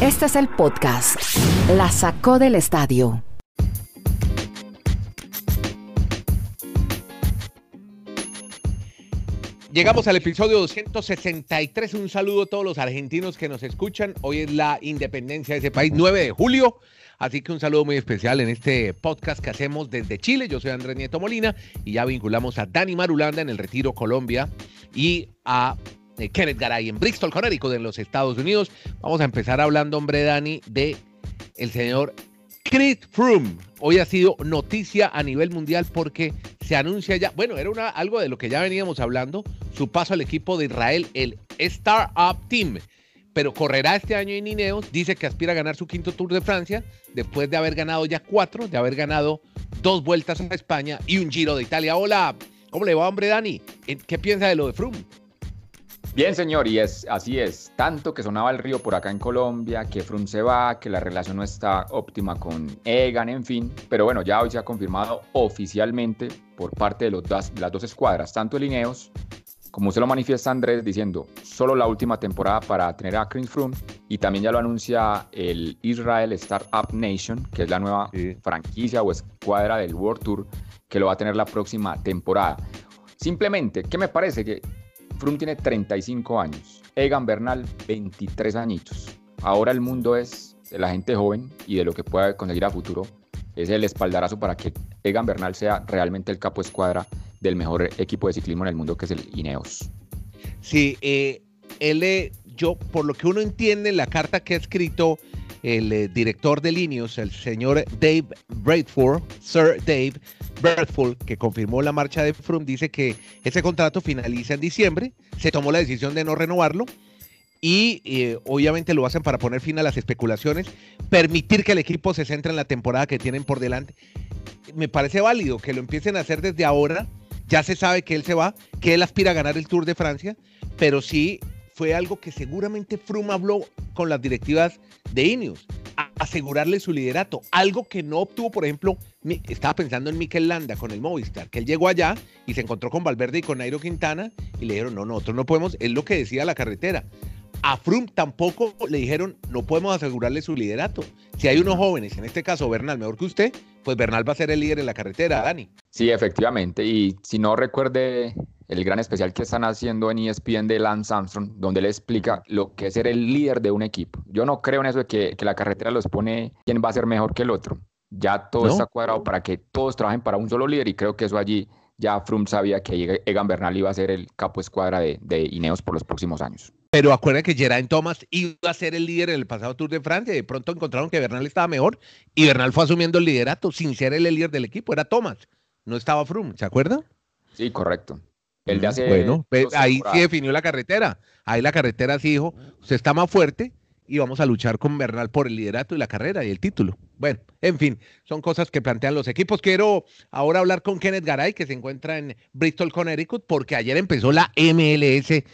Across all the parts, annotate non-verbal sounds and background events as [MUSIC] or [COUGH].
Este es el podcast. La sacó del estadio. Llegamos al episodio 263. Un saludo a todos los argentinos que nos escuchan. Hoy es la independencia de ese país, 9 de julio. Así que un saludo muy especial en este podcast que hacemos desde Chile. Yo soy Andrés Nieto Molina y ya vinculamos a Dani Marulanda en el Retiro Colombia y a eh, Kenneth Garay en Bristol, Connecticut, en los Estados Unidos. Vamos a empezar hablando, hombre, Dani, de el señor Chris Froome. Hoy ha sido noticia a nivel mundial porque se anuncia ya, bueno, era una, algo de lo que ya veníamos hablando, su paso al equipo de Israel, el Startup Team. Pero correrá este año en Ineos, dice que aspira a ganar su quinto Tour de Francia, después de haber ganado ya cuatro, de haber ganado dos vueltas a España y un Giro de Italia. Hola, ¿cómo le va, hombre Dani? ¿Qué piensa de lo de Froome? Bien, señor, y es así es. Tanto que sonaba el río por acá en Colombia, que Froome se va, que la relación no está óptima con Egan, en fin. Pero bueno, ya hoy se ha confirmado oficialmente por parte de, los de las dos escuadras, tanto el Ineos, como se lo manifiesta Andrés, diciendo solo la última temporada para tener a Chris Froome, y también ya lo anuncia el Israel Startup Nation, que es la nueva franquicia o escuadra del World Tour, que lo va a tener la próxima temporada. Simplemente, ¿qué me parece? Que Froome tiene 35 años, Egan Bernal 23 añitos. Ahora el mundo es de la gente joven y de lo que pueda conseguir a futuro. Es el espaldarazo para que Egan Bernal sea realmente el capo escuadra del mejor equipo de ciclismo en el mundo, que es el Ineos. Sí, eh, él, eh, yo, por lo que uno entiende, la carta que ha escrito el eh, director de Ineos, el señor Dave Bradford, Sir Dave, Bertful, que confirmó la marcha de Froome, dice que ese contrato finaliza en diciembre, se tomó la decisión de no renovarlo y eh, obviamente lo hacen para poner fin a las especulaciones, permitir que el equipo se centre en la temporada que tienen por delante. Me parece válido que lo empiecen a hacer desde ahora, ya se sabe que él se va, que él aspira a ganar el Tour de Francia, pero sí fue algo que seguramente Froome habló con las directivas de Ineos asegurarle su liderato. Algo que no obtuvo, por ejemplo, estaba pensando en Mikel Landa con el Movistar, que él llegó allá y se encontró con Valverde y con Nairo Quintana y le dijeron, no, nosotros no podemos, es lo que decía la carretera. A Frum tampoco le dijeron, no podemos asegurarle su liderato. Si hay unos jóvenes, en este caso Bernal, mejor que usted, pues Bernal va a ser el líder en la carretera, Dani. Sí, efectivamente. Y si no recuerde el gran especial que están haciendo en ESPN de Lance Armstrong, donde le explica lo que es ser el líder de un equipo. Yo no creo en eso de que, la carretera los pone quién va a ser mejor que el otro. Ya todo está cuadrado para que todos trabajen para un solo líder y creo que eso allí ya Froome sabía que Egan Bernal iba a ser el capo escuadra de, de Ineos por los próximos años. Pero acuérdense que Geraint Thomas iba a ser el líder en el pasado Tour de Francia y de pronto encontraron que Bernal estaba mejor y Bernal fue asumiendo el liderato sin ser el líder del equipo, era Thomas, no estaba Froome, ¿se acuerda? Sí, correcto. El de hace bueno, ahí sí definió la carretera. Ahí la carretera sí dijo, usted está más fuerte y vamos a luchar con Bernal por el liderato y la carrera y el título. Bueno, en fin, son cosas que plantean los equipos. Quiero ahora hablar con Kenneth Garay, que se encuentra en Bristol, Connecticut, porque ayer empezó la MLS.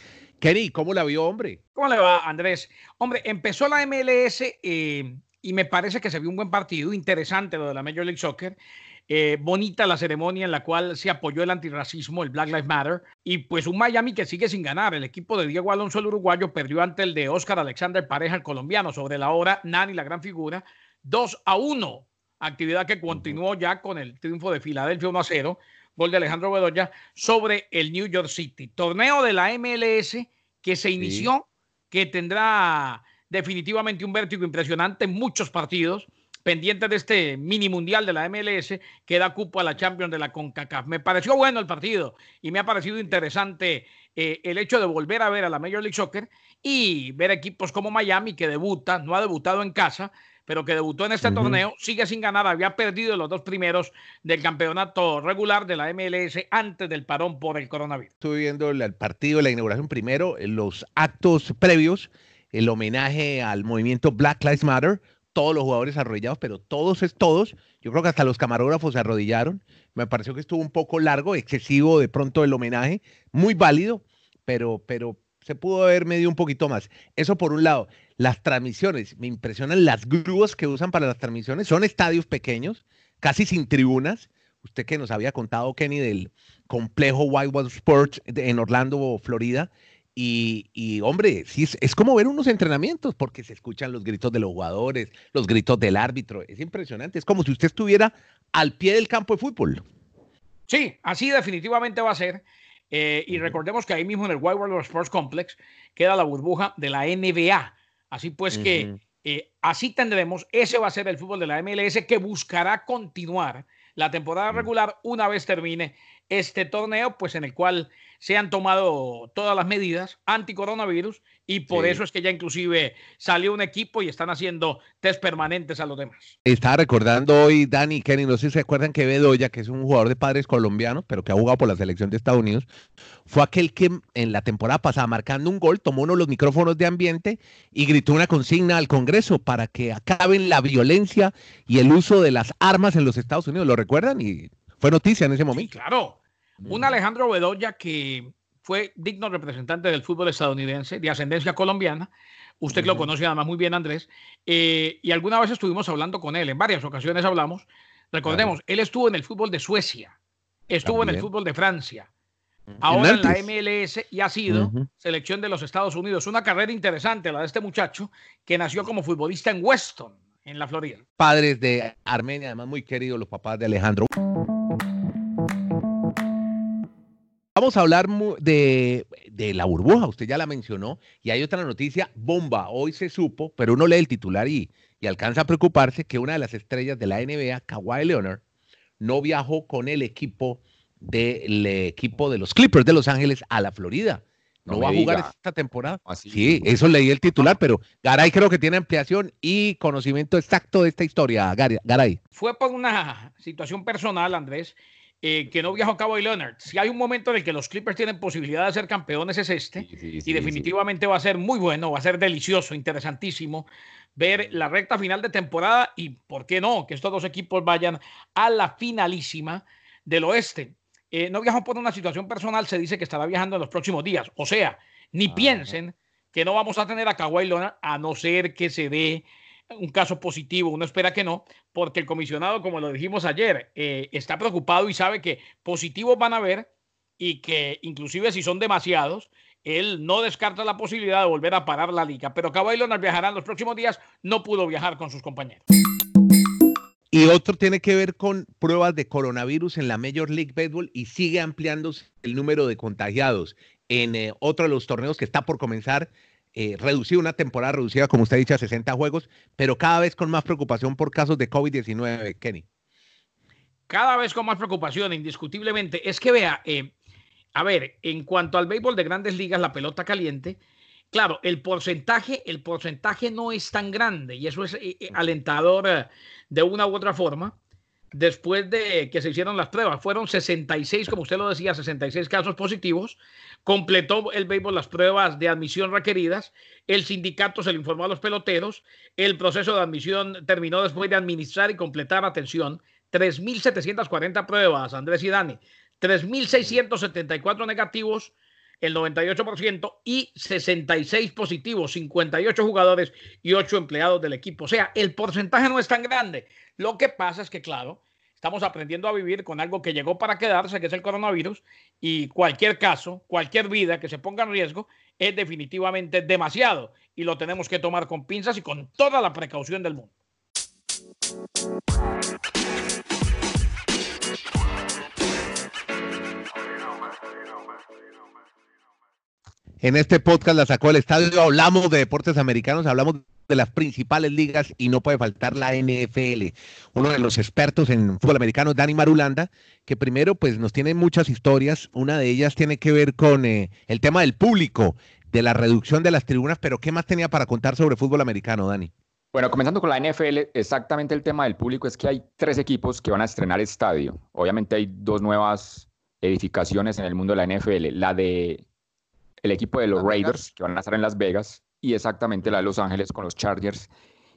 Kenny, ¿cómo la vio, hombre? ¿Cómo le va, Andrés? Hombre, empezó la MLS eh, y me parece que se vio un buen partido, interesante lo de la Major League Soccer. Eh, bonita la ceremonia en la cual se apoyó el antirracismo, el Black Lives Matter, y pues un Miami que sigue sin ganar. El equipo de Diego Alonso, el uruguayo, perdió ante el de Oscar Alexander Pareja, el colombiano, sobre la hora, Nani, la gran figura, 2 a 1. Actividad que continuó ya con el triunfo de Filadelfia 1 a 0, gol de Alejandro Bedoya sobre el New York City. Torneo de la MLS que se inició, que tendrá definitivamente un vértigo impresionante en muchos partidos pendientes de este mini mundial de la MLS que da cupo a la Champions de la CONCACAF. Me pareció bueno el partido y me ha parecido interesante eh, el hecho de volver a ver a la Major League Soccer y ver equipos como Miami que debuta, no ha debutado en casa, pero que debutó en este torneo, sigue sin ganar, había perdido los dos primeros del campeonato regular de la MLS antes del parón por el coronavirus. Estuve viendo el partido, la inauguración primero, los actos previos, el homenaje al movimiento Black Lives Matter, todos los jugadores arrodillados, pero todos es todos. Yo creo que hasta los camarógrafos se arrodillaron. Me pareció que estuvo un poco largo, excesivo de pronto el homenaje, muy válido, pero, pero se pudo haber medido un poquito más. Eso por un lado. Las transmisiones, me impresionan las grúas que usan para las transmisiones. Son estadios pequeños, casi sin tribunas. Usted que nos había contado, Kenny, del complejo Whitewater Sports en Orlando, Florida. Y, hombre, sí, es, es, como ver unos entrenamientos porque se escuchan los gritos de los jugadores, los gritos del árbitro. Es impresionante. Es como si usted estuviera al pie del campo de fútbol. Sí, así definitivamente va a ser. Eh, y recordemos que ahí mismo en el White World Sports Complex queda la burbuja de la NBA. Así pues que eh, así tendremos, ese va a ser el fútbol de la MLS que buscará continuar la temporada regular una vez termine este torneo, pues en el cual se han tomado todas las medidas anti-coronavirus y por eso es que ya inclusive salió un equipo y están haciendo test permanentes a los demás. Estaba recordando hoy Dani Kenny, no sé si se acuerdan que Bedoya, que es un jugador de padres colombianos, pero que ha jugado por la selección de Estados Unidos, fue aquel que en la temporada pasada, marcando un gol, tomó uno de los micrófonos de ambiente y gritó una consigna al Congreso para que acaben la violencia y el uso de las armas en los Estados Unidos. ¿Lo recuerdan? Y fue noticia en ese momento. claro. Un Alejandro Bedoya que fue digno representante del fútbol estadounidense, de ascendencia colombiana. Usted lo conoce además muy bien, Andrés. Eh, y alguna vez estuvimos hablando con él, en varias ocasiones hablamos. Recordemos, él estuvo en el fútbol de Suecia, estuvo en el fútbol de Francia, ahora en la MLS y ha sido selección de los Estados Unidos. Una carrera interesante la de este muchacho que nació como futbolista en Weston, en la Florida. Padres de Armenia, además muy queridos los papás de Alejandro. Vamos a hablar de, la burbuja, usted ya la mencionó, y hay otra noticia, bomba, hoy se supo, pero uno lee el titular y, y alcanza a preocuparse que una de las estrellas de la NBA, Kawhi Leonard, no viajó con el equipo del equipo de los Clippers de Los Ángeles a la Florida. No, va a jugar esta temporada. Sí, eso leí el titular, pero Garay creo que tiene ampliación y conocimiento exacto de esta historia, Garay. Fue por una situación personal, Andrés. Eh, que no viajó a Cabo Leonard. Si hay un momento en el que los Clippers tienen posibilidad de ser campeones es este, y definitivamente va a ser muy bueno, va a ser delicioso, interesantísimo ver la recta final de temporada y, ¿por qué no?, que estos dos equipos vayan a la finalísima del oeste. Eh, no viajó por una situación personal, se dice que estará viajando en los próximos días. O sea, ni piensen que no vamos a tener a Kawhi Leonard a no ser que se dé un caso positivo, uno espera que no, porque el comisionado, como lo dijimos ayer, eh, está preocupado y sabe que positivos van a haber y que inclusive si son demasiados, él no descarta la posibilidad de volver a parar la liga. Pero Kawhi Leonard viajará en los próximos días, no pudo viajar con sus compañeros. Y otro tiene que ver con pruebas de coronavirus en la Major League Baseball y sigue ampliándose el número de contagiados en eh, otro de los torneos que está por comenzar eh, reducido, una temporada reducida, como usted ha dicho, a 60 juegos, pero cada vez con más preocupación por casos de COVID-19, Kenny. Cada vez con más preocupación, indiscutiblemente. Es que vea, eh, a ver, en cuanto al béisbol de grandes ligas, la pelota caliente, claro, el porcentaje, el porcentaje no es tan grande y eso es eh, alentador de una u otra forma después de que se hicieron las pruebas. Fueron 66, como usted lo decía, 66 casos positivos. Completó el béisbol las pruebas de admisión requeridas. El sindicato se le informó a los peloteros. El proceso de admisión terminó después de administrar y completar, atención, 3.740 pruebas, Andrés y Dani. 3.674 negativos, el 98%, y 66 positivos, 58 jugadores y 8 empleados del equipo. O sea, el porcentaje no es tan grande. Lo que pasa es que, claro, estamos aprendiendo a vivir con algo que llegó para quedarse, que es el coronavirus, y cualquier caso, cualquier vida que se ponga en riesgo es definitivamente demasiado y lo tenemos que tomar con pinzas y con toda la precaución del mundo. En este podcast la sacó el estadio, hablamos de deportes americanos, hablamos de las principales ligas y no puede faltar la NFL. Uno de los expertos en fútbol americano, Dani Marulanda, que primero pues nos tiene muchas historias. Una de ellas tiene que ver con eh, el tema del público, de la reducción de las tribunas, pero ¿qué más tenía para contar sobre fútbol americano, Dani? Bueno, comenzando con la NFL, exactamente el tema del público es que hay tres equipos que van a estrenar estadio. Obviamente hay dos nuevas edificaciones en el mundo de la NFL. La de el equipo de los Raiders, que van a estar en Las Vegas, y exactamente la de Los Ángeles con los Chargers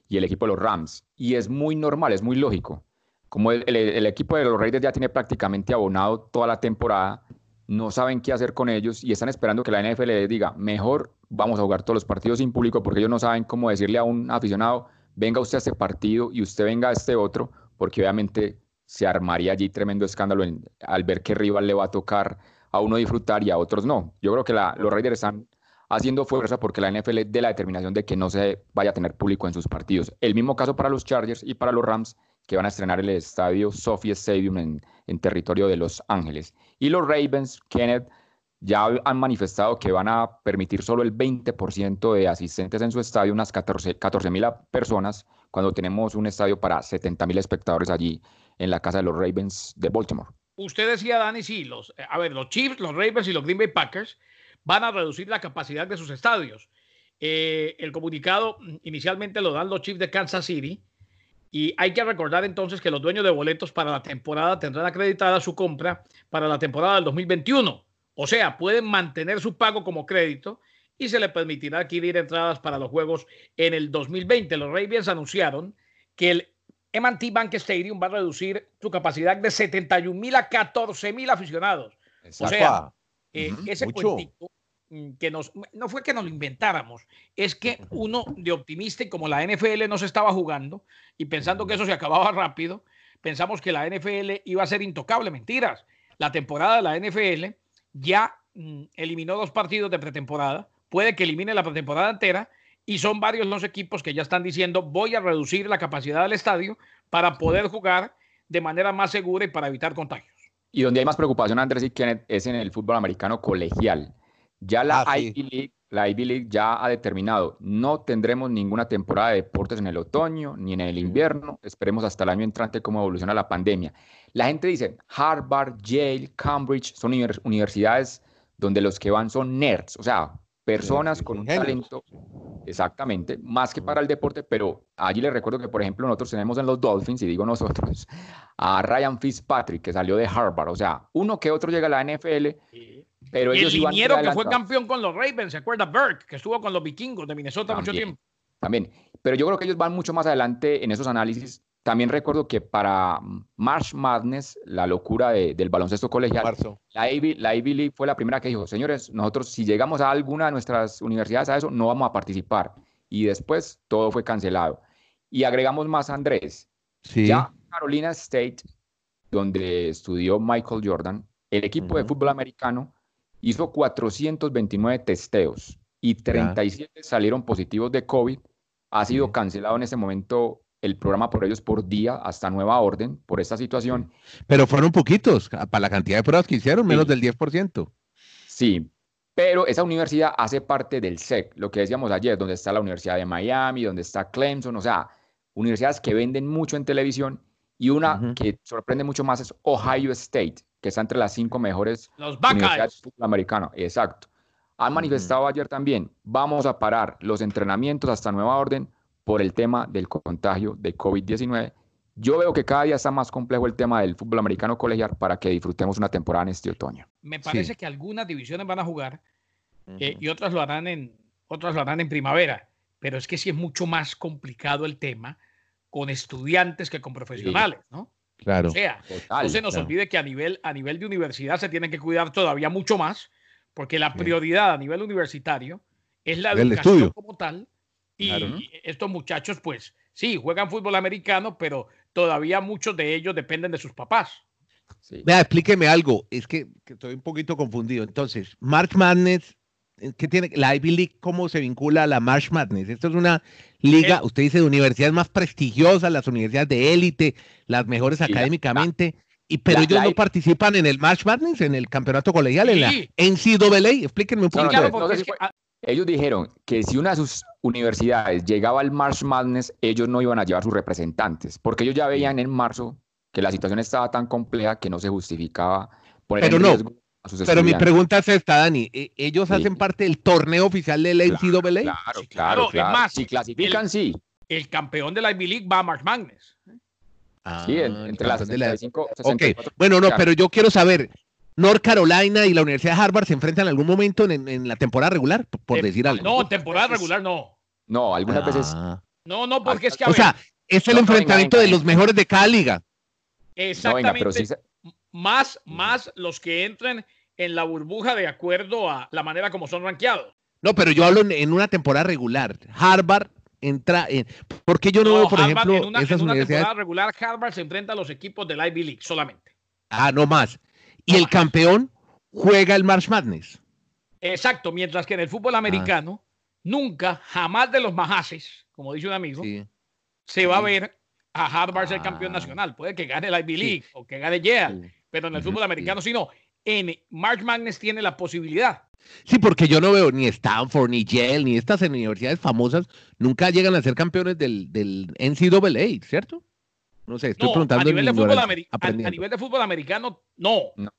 y el equipo de los Rams. Y es muy normal, es muy lógico. Como el, equipo de los Raiders ya tiene prácticamente abonado toda la temporada, no saben qué hacer con ellos y están esperando que la NFL les diga, mejor vamos a jugar todos los partidos sin público porque ellos no saben cómo decirle a un aficionado, venga usted a este partido y usted venga a este otro, porque obviamente se armaría allí tremendo escándalo al ver qué rival le va a tocar a uno disfrutar y a otros no. Yo creo que los Raiders están haciendo fuerza porque la NFL dé la determinación de que no se vaya a tener público en sus partidos. El mismo caso para los Chargers y para los Rams, que van a estrenar el estadio Sophie Stadium en, territorio de Los Ángeles. Y los Ravens, Kenneth, ya han manifestado que van a permitir solo el 20% de asistentes en su estadio, unas 14 mil personas, cuando tenemos un estadio para 70 mil espectadores allí en la casa de los Ravens de Baltimore. Usted decía, Dani, sí, los, eh, a ver, los Chiefs, los Ravens y los Green Bay Packers van a reducir la capacidad de sus estadios. Eh, el comunicado mm, inicialmente lo dan los Chiefs de Kansas City y hay que recordar entonces que los dueños de boletos para la temporada tendrán acreditada su compra para la temporada del 2021 o sea, pueden mantener su pago como crédito y se le permitirá adquirir entradas para los juegos en el 2020. Los Ravens anunciaron que el M&T Bank Stadium va a reducir su capacidad de 71 mil a 14 mil aficionados. O sea, eh, ese cuentito mm, que nos, no fue que nos lo inventáramos, es que uno de optimista y como la NFL no se estaba jugando y pensando que eso se acababa [LAUGHS] rápido, pensamos que la NFL iba a ser intocable. Mentiras. La temporada de la NFL ya mm, eliminó dos partidos de pretemporada, puede que elimine la pretemporada entera y son varios los equipos que ya están diciendo voy a reducir la capacidad del estadio para poder jugar de manera más segura y para evitar contagios. Y donde hay más preocupación, Andrés y Kenneth, es en el fútbol americano colegial. Ya la, ah, Ivy League, la Ivy League ya ha determinado, no tendremos ninguna temporada de deportes en el otoño ni en el invierno. Esperemos hasta el año entrante cómo evoluciona la pandemia. La gente dice, Harvard, Yale, Cambridge, son universidades donde los que van son nerds, o sea, personas con un talento, exactamente, más que para el deporte, pero allí les recuerdo que, por ejemplo, nosotros tenemos en los Dolphins, y digo nosotros, a Ryan Fitzpatrick, que salió de Harvard, o sea, uno que otro llega a la NFL, pero y el liniero que fue campeón con los Ravens, ¿se acuerda? Burke, que estuvo con los vikingos de Minnesota mucho tiempo. También, pero yo creo que ellos van mucho más adelante en esos análisis también recuerdo que para March Madness, la locura del baloncesto colegial, la Ivy, la Ivy League fue la primera que dijo, señores, nosotros si llegamos a alguna de nuestras universidades a eso, no vamos a participar. Y después todo fue cancelado. Y agregamos más, Andrés. Sí. Ya Carolina State, donde estudió Michael Jordan, el equipo de fútbol americano hizo 429 testeos y 37 salieron positivos de COVID. Ha sido cancelado en ese momento el programa por ellos por día hasta nueva orden por esta situación. Pero fueron poquitos para la cantidad de pruebas que hicieron, menos del 10%. Sí, pero esa universidad hace parte del SEC, lo que decíamos ayer, donde está la Universidad de Miami, donde está Clemson, o sea, universidades que venden mucho en televisión y una que sorprende mucho más es Ohio State, que está entre las cinco mejores Los universidades de fútbol americano. Exacto. Han manifestado ayer también, vamos a parar los entrenamientos hasta nueva orden por el tema del contagio de COVID-19. Yo veo que cada día está más complejo el tema del fútbol americano colegial para que disfrutemos una temporada en este otoño. Me parece que algunas divisiones van a jugar eh, y otras lo harán en otras lo harán en primavera, pero es que sí es mucho más complicado el tema con estudiantes que con profesionales, ¿no? Claro. O sea, no se nos olvide que a nivel, a nivel de universidad se tienen que cuidar todavía mucho más, porque la prioridad a nivel universitario es la educación como tal y estos muchachos, pues sí, juegan fútbol americano, pero todavía muchos de ellos dependen de sus papás. Vea, explíqueme algo, es que, estoy un poquito confundido. Entonces, March Madness, eh, ¿qué tiene la Ivy League? ¿Cómo se vincula a la March Madness? Esto es una liga, usted dice, de universidades más prestigiosas, las universidades de élite, las mejores académicamente. y pero ellos no participan en el March Madness, en el campeonato colegial, en la NCAA. Explíquenme un poquito. Ellos dijeron que si una de sus universidades llegaba al March Madness, ellos no iban a llevar sus representantes, porque ellos ya veían en marzo que la situación estaba tan compleja que no se justificaba poner pero en no, riesgo a sus Pero mi pregunta es esta, Dani. ¿e-, ¿Ellos hacen parte del torneo oficial de la NCAA? Claro, claro, claro. Más, si clasifican, sí. El campeón de la Ivy League va a March Madness. Ah, sí, entre las 65 Bueno, no, pero yo quiero saber, North Carolina y la Universidad de Harvard se enfrentan en algún momento en, la temporada regular, por, decir algo. No, temporada regular no. No, algunas veces. Ah. No, no, porque es que. o sea, es el enfrentamiento de los mejores de cada liga. Exactamente. más, más los que entren en la burbuja de acuerdo a la manera como son rankeados. No, pero yo hablo en, una temporada regular. Harvard entra en. Porque yo no, veo, por ejemplo, en una, en una temporada regular, Harvard se enfrenta a los equipos del Ivy League solamente. Ah, no más y el campeón juega el March Madness. Exacto, mientras que en el fútbol americano, nunca, jamás de los majases, como dice un amigo, se va a ver a Harvard ser campeón ah. nacional. Puede que gane la Ivy League o que gane Yale, pero en el fútbol americano sí no. En March Madness tiene la posibilidad. Sí, porque yo no veo ni Stanford, ni Yale, ni estas universidades famosas, nunca llegan a ser campeones del, del NCAA, ¿cierto? No sé, estoy preguntando. A nivel, de fútbol, a, nivel de fútbol americano, no. No.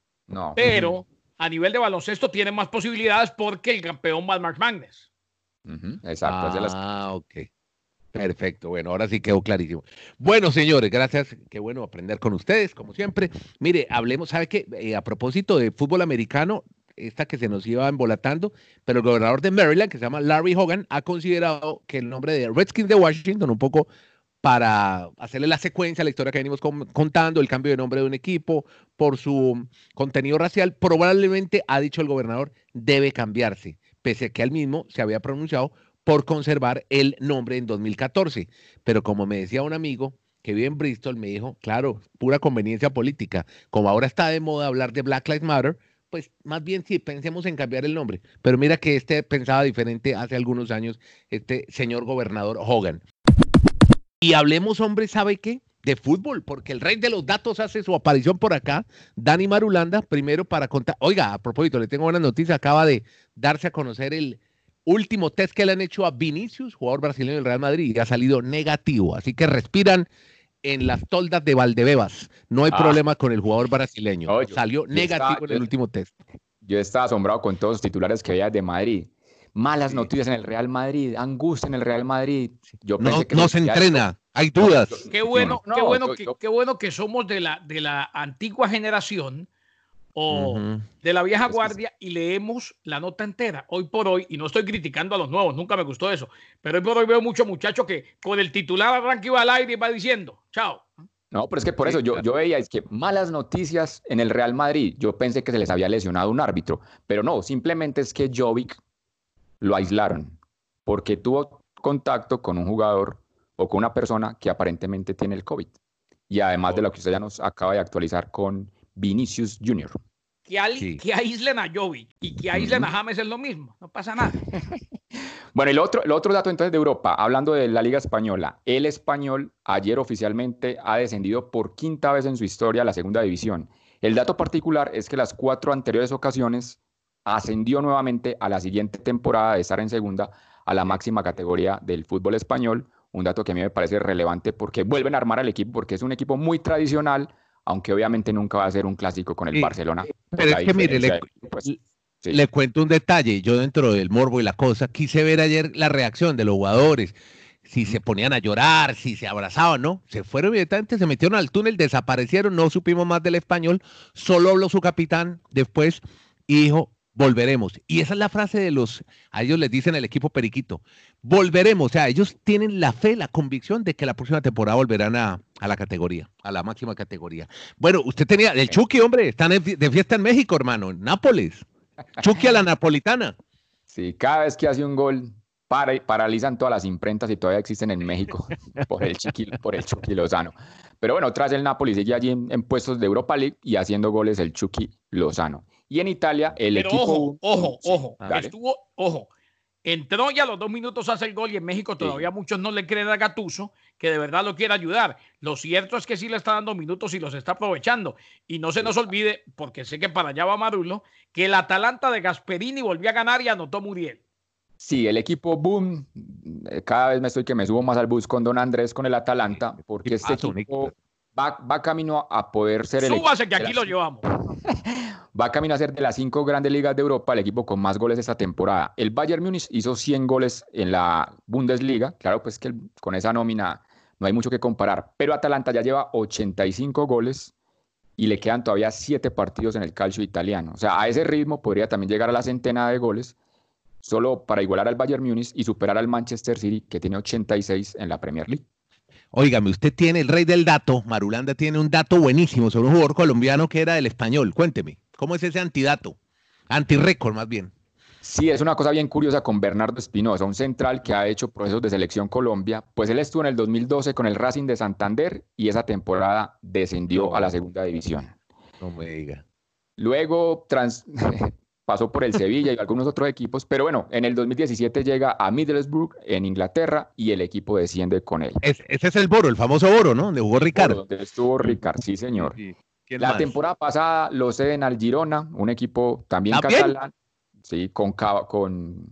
Pero a nivel de baloncesto tiene más posibilidades porque el campeón va March Madness. Exacto. Ah, ok. Perfecto, bueno, ahora sí quedó clarísimo. Bueno, señores, gracias, qué bueno aprender con ustedes, como siempre. Mire, hablemos, ¿sabe qué? Eh, a propósito de fútbol americano, esta que se nos iba embolatando, pero el gobernador de Maryland, que se llama Larry Hogan, ha considerado que el nombre de Redskins de Washington, un poco para hacerle la secuencia a la historia que venimos contando, el cambio de nombre de un equipo por su contenido racial, probablemente, ha dicho el gobernador, debe cambiarse, pese a que él mismo se había pronunciado por conservar el nombre en 2014. Pero como me decía un amigo que vive en Bristol, me dijo, claro, pura conveniencia política. Como ahora está de moda hablar de Black Lives Matter, pues más bien sí, pensemos en cambiar el nombre. Pero mira que este pensaba diferente hace algunos años, este señor gobernador Hogan. Y hablemos, hombre, ¿sabe qué? De fútbol, porque el rey de los datos hace su aparición por acá, Dani Marulanda, primero para contar. Oiga, a propósito, le tengo buenas noticias, acaba de darse a conocer el último test que le han hecho a Vinicius, jugador brasileño del Real Madrid, y ha salido negativo. Así que respiran en las toldas de Valdebebas. No hay ah. problema con el jugador brasileño. Salió negativo en el último test. Yo estaba asombrado con todos los titulares que había de Madrid. Malas noticias en el Real Madrid, angustia en el Real Madrid. Yo no, que no se entrena, hay dudas. Qué bueno, qué bueno, que, qué bueno que somos de la, de la antigua generación o de la vieja guardia y leemos la nota entera. Hoy por hoy, y no estoy criticando a los nuevos, nunca me gustó eso, pero hoy por hoy veo muchos muchachos que con el titular arranca y va al aire y va diciendo, chao. No, pero es que por eso yo, yo veía, es que malas noticias en el Real Madrid. Yo pensé que se les había lesionado un árbitro, pero no, simplemente es que Jovic lo aislaron porque tuvo contacto con un jugador o con una persona que aparentemente tiene el COVID. Y además de lo que usted ya nos acaba de actualizar con Vinicius Jr. Que, que aíslen a Jovi y que aíslen a James es lo mismo, no pasa nada. [LAUGHS] bueno, el otro, el otro dato entonces de Europa, hablando de la Liga Española, el español ayer oficialmente ha descendido por quinta vez en su historia a la segunda división. El dato particular es que las cuatro anteriores ocasiones ascendió nuevamente a la siguiente temporada de estar en segunda a la máxima categoría del fútbol español, un dato que a mí me parece relevante porque vuelven a armar al equipo porque es un equipo muy tradicional, aunque obviamente nunca va a ser un clásico con el Barcelona. Pero es que mire, pues, le, cuento un detalle, yo dentro del morbo y la cosa, quise ver ayer la reacción de los jugadores, si se ponían a llorar, si se abrazaban, ¿no? Se fueron inmediatamente, se metieron al túnel, desaparecieron, no supimos más del español, solo habló su capitán después y dijo, volveremos. Y esa es la frase de los, a ellos les dicen el equipo Periquito, volveremos. O sea, ellos tienen la fe, la convicción de que la próxima temporada volverán a, la categoría, a la máxima categoría. Bueno, usted tenía, el Chucky, hombre, están de fiesta en México, hermano, en Nápoles. Chucky a la napolitana. Sí, cada vez que hace un gol, para, paralizan todas las imprentas y todavía existen en México [LAUGHS] por el, Chiqui, por el Chucky Lozano. Pero bueno, tras el Napoli sigue allí en, puestos de Europa League y haciendo goles el Chucky Lozano. Y en Italia, el equipo. Ojo, ojo, ojo. Estuvo, ojo. Entró ya a los dos minutos hace el gol y en México todavía muchos no le creen a Gatuso que de verdad lo quiere ayudar. Lo cierto es que sí le está dando minutos y los está aprovechando. Y no se nos olvide, porque sé que para allá va Marulo, que el Atalanta de Gasperini volvió a ganar y anotó Muriel. Sí, el equipo boom. Eh, cada vez me estoy que me subo más al bus con Don Andrés con el Atalanta, porque este equipo va, va, camino a poder ser el. Súbase que aquí lo llevamos. [LAUGHS] va camino a ser de las cinco grandes ligas de Europa el equipo con más goles esta temporada. El Bayern Múnich hizo 100 goles en la Bundesliga. Claro, pues que con esa nómina no hay mucho que comparar. Pero Atalanta ya lleva 85 goles y le quedan todavía 7 partidos en el calcio italiano. O sea, a ese ritmo podría también llegar a la centena de goles solo para igualar al Bayern Múnich y superar al Manchester City que tiene 86 en la Premier League. Óigame, usted tiene el rey del dato, Marulanda tiene un dato buenísimo sobre un jugador colombiano que era del español. Cuénteme, ¿cómo es ese antidato? Antirécord más bien. Sí, es una cosa bien curiosa con Bernardo Espinosa, un central que ha hecho procesos de selección Colombia. Pues él estuvo en el 2012 con el Racing de Santander y esa temporada descendió a la segunda división. No me diga. Luego trans [LAUGHS] pasó por el Sevilla y algunos otros equipos, pero bueno, en el 2017 llega a Middlesbrough en Inglaterra y el equipo desciende con él. ese es el Boro, el famoso Boro, ¿no? Donde jugó Ricardo. Donde estuvo Ricardo, sí, señor. La temporada pasada lo ceden al Girona, un equipo también catalán, sí, con, con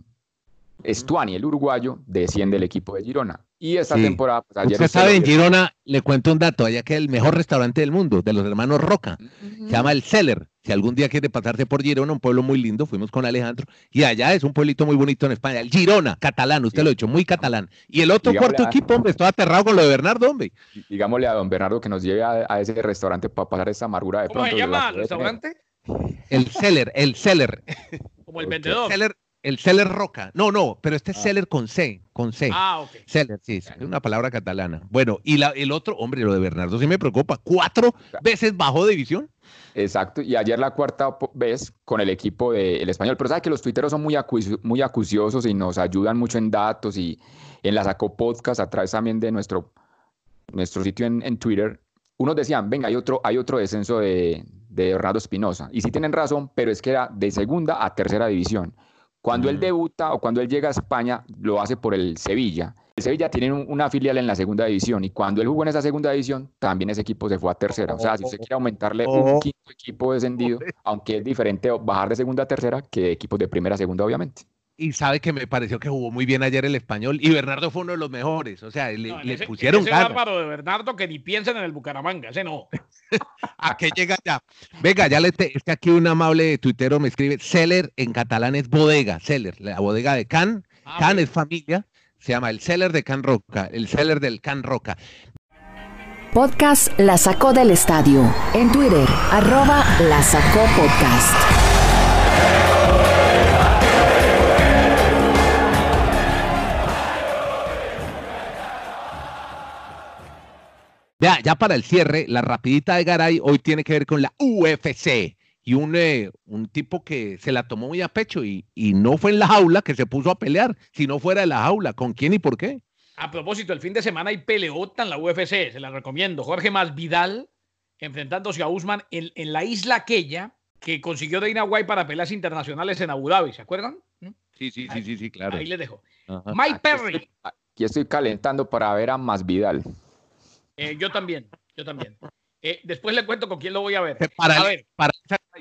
Estuani, el uruguayo, desciende el equipo de Girona. Y esta temporada, pues, ayer. Usted sabe, en Girona, le cuento un dato, allá que el mejor restaurante del mundo, de los hermanos Roca, se llama El Celler. Si algún día quiere pasarse por Girona, un pueblo muy lindo, fuimos con Alejandro, y allá es un pueblito muy bonito en España, el Girona, catalán, usted lo ha dicho, muy catalán. Y el otro cuarto equipo, hombre, estoy aterrado con lo de Bernardo, hombre. Digámosle a don Bernardo que nos lleve a, ese restaurante para pasar esa amargura de ¿Cómo se llama el restaurante? El Celler, el Celler. [LAUGHS] Como el vendedor. El Celler Roca. No, no, pero este es ah. con C, con C. Ah, ok. Celler, sí, es una palabra catalana. Bueno, y la, el otro, hombre, lo de Bernardo sí me preocupa. ¿Cuatro veces bajó de división? Exacto, y ayer la cuarta vez con el equipo del español. Pero sabe que los tuiteros son muy, muy acuciosos y nos ayudan mucho en datos y en la sacó podcast a través también de nuestro, nuestro sitio en, en Twitter. Unos decían, venga, hay otro, hay otro descenso de, de Espinosa. Y sí tienen razón, pero es que era de segunda a tercera división. Cuando él debuta o cuando él llega a España, lo hace por el Sevilla. El Sevilla tiene una filial en la segunda división y cuando él jugó en esa segunda división, también ese equipo se fue a tercera. O sea, si usted quiere aumentarle un quinto equipo descendido, [LAUGHS] aunque es diferente bajar de segunda a tercera que equipos de primera a segunda, obviamente y sabe que me pareció que jugó muy bien ayer el español y Bernardo fue uno de los mejores. O sea, le, pusieron ese bárbaro de Bernardo que ni piensen en el Bucaramanga, ese no. [LAUGHS] ¿A qué llega ya? Venga, ya le es que aquí un amable tuitero me escribe, Celler en catalán es bodega, Celler, la bodega de Can, ah, Can es familia, se llama el Celler de Can Roca, el Celler del Can Roca. Podcast La Sacó del Estadio. En Twitter, arroba La Sacó Podcast. Ya, ya para el cierre, la rapidita de Garay hoy tiene que ver con la UFC y un, eh, un tipo que se la tomó muy a pecho y, y, no fue en la jaula que se puso a pelear, sino fuera de la jaula. ¿Con quién y por qué? A propósito, el fin de semana hay peleota en la UFC, se la recomiendo. Jorge Masvidal enfrentándose a Usman en, en la isla aquella que consiguió Dana White para peleas internacionales en Abu Dhabi, ¿se acuerdan? ¿Mm? Sí, sí, sí, sí, sí, claro. Ahí les dejo. Mike Perry. Aquí estoy calentando para ver a Masvidal. Eh, yo también, yo también. Eh, después le cuento con quién lo voy a ver. Para, a ver. Para,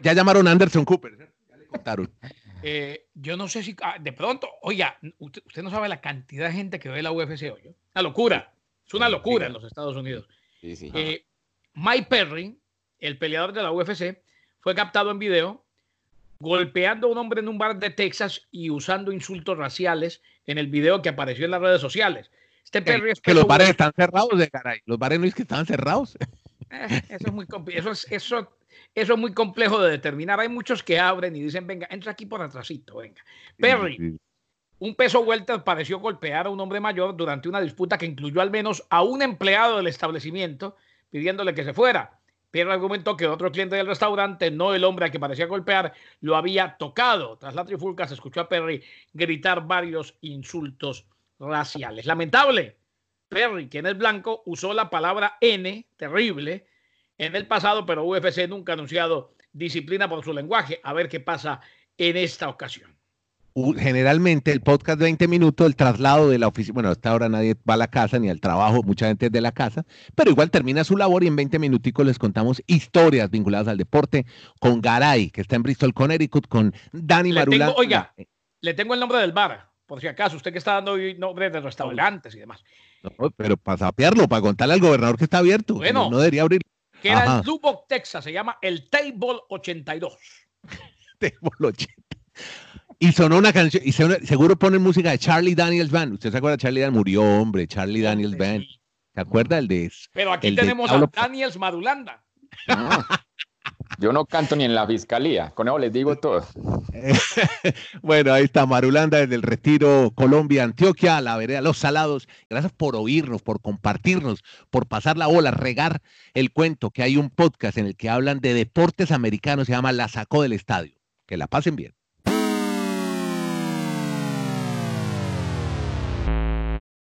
ya llamaron a Anderson Cooper. Ya le contaron. Eh, yo no sé si ah, de pronto, oiga, usted, no sabe la cantidad de gente que ve la UFC hoy. Una locura. Es una locura en los Estados Unidos. Mike Perry, el peleador de la UFC, fue captado en video golpeando a un hombre en un bar de Texas y usando insultos raciales en el video que apareció en las redes sociales. Este que, los bares están cerrados, de caray. Los bares no es que están cerrados. [LAUGHS] Eh, [LAUGHS] eso, es muy eso, es, eso, eso es muy complejo de determinar. Hay muchos que abren y dicen, venga, entra aquí por atrásito, venga. Perry, un peso vuelta pareció golpear a un hombre mayor durante una disputa que incluyó al menos a un empleado del establecimiento pidiéndole que se fuera. Perry argumentó que otro cliente del restaurante, no el hombre a que parecía golpear, lo había tocado. Tras la trifulca se escuchó a Perry gritar varios insultos raciales. Lamentable. Perry, quien es blanco, usó la palabra N, terrible, en el pasado, pero UFC nunca ha anunciado disciplina por su lenguaje. A ver qué pasa en esta ocasión. Generalmente el podcast de 20 minutos, el traslado de la oficina, bueno, hasta ahora nadie va a la casa ni al trabajo, mucha gente es de la casa, pero igual termina su labor y en 20 minuticos les contamos historias vinculadas al deporte con Garay, que está en Bristol, Connecticut, con Dani Marula. Oiga, le tengo el nombre del bar por si acaso, usted que está dando nombres de restaurantes y demás. No, pero para sapearlo, para contarle al gobernador que está abierto. Bueno, no, debería abrir. Que era en Lubbock, Texas, se llama el Table 82. [LAUGHS] Table 80. Y sonó una canción, y seguro ponen música de Charlie Daniels Band. ¿Usted se acuerda de Charlie Daniels? Murió, hombre, Charlie Daniels Band. ¿Se acuerda el de Pero aquí tenemos a Daniels Madulanda. [LAUGHS] Yo no canto ni en la fiscalía, con eso les digo todo. [LAUGHS] bueno, ahí está Marulanda desde el Retiro, Colombia, Antioquia, la vereda Los Salados. Gracias por oírnos, por compartirnos, por pasar la bola, regar el cuento, que hay un podcast en el que hablan de deportes americanos, se llama La Sacó del Estadio. Que la pasen bien.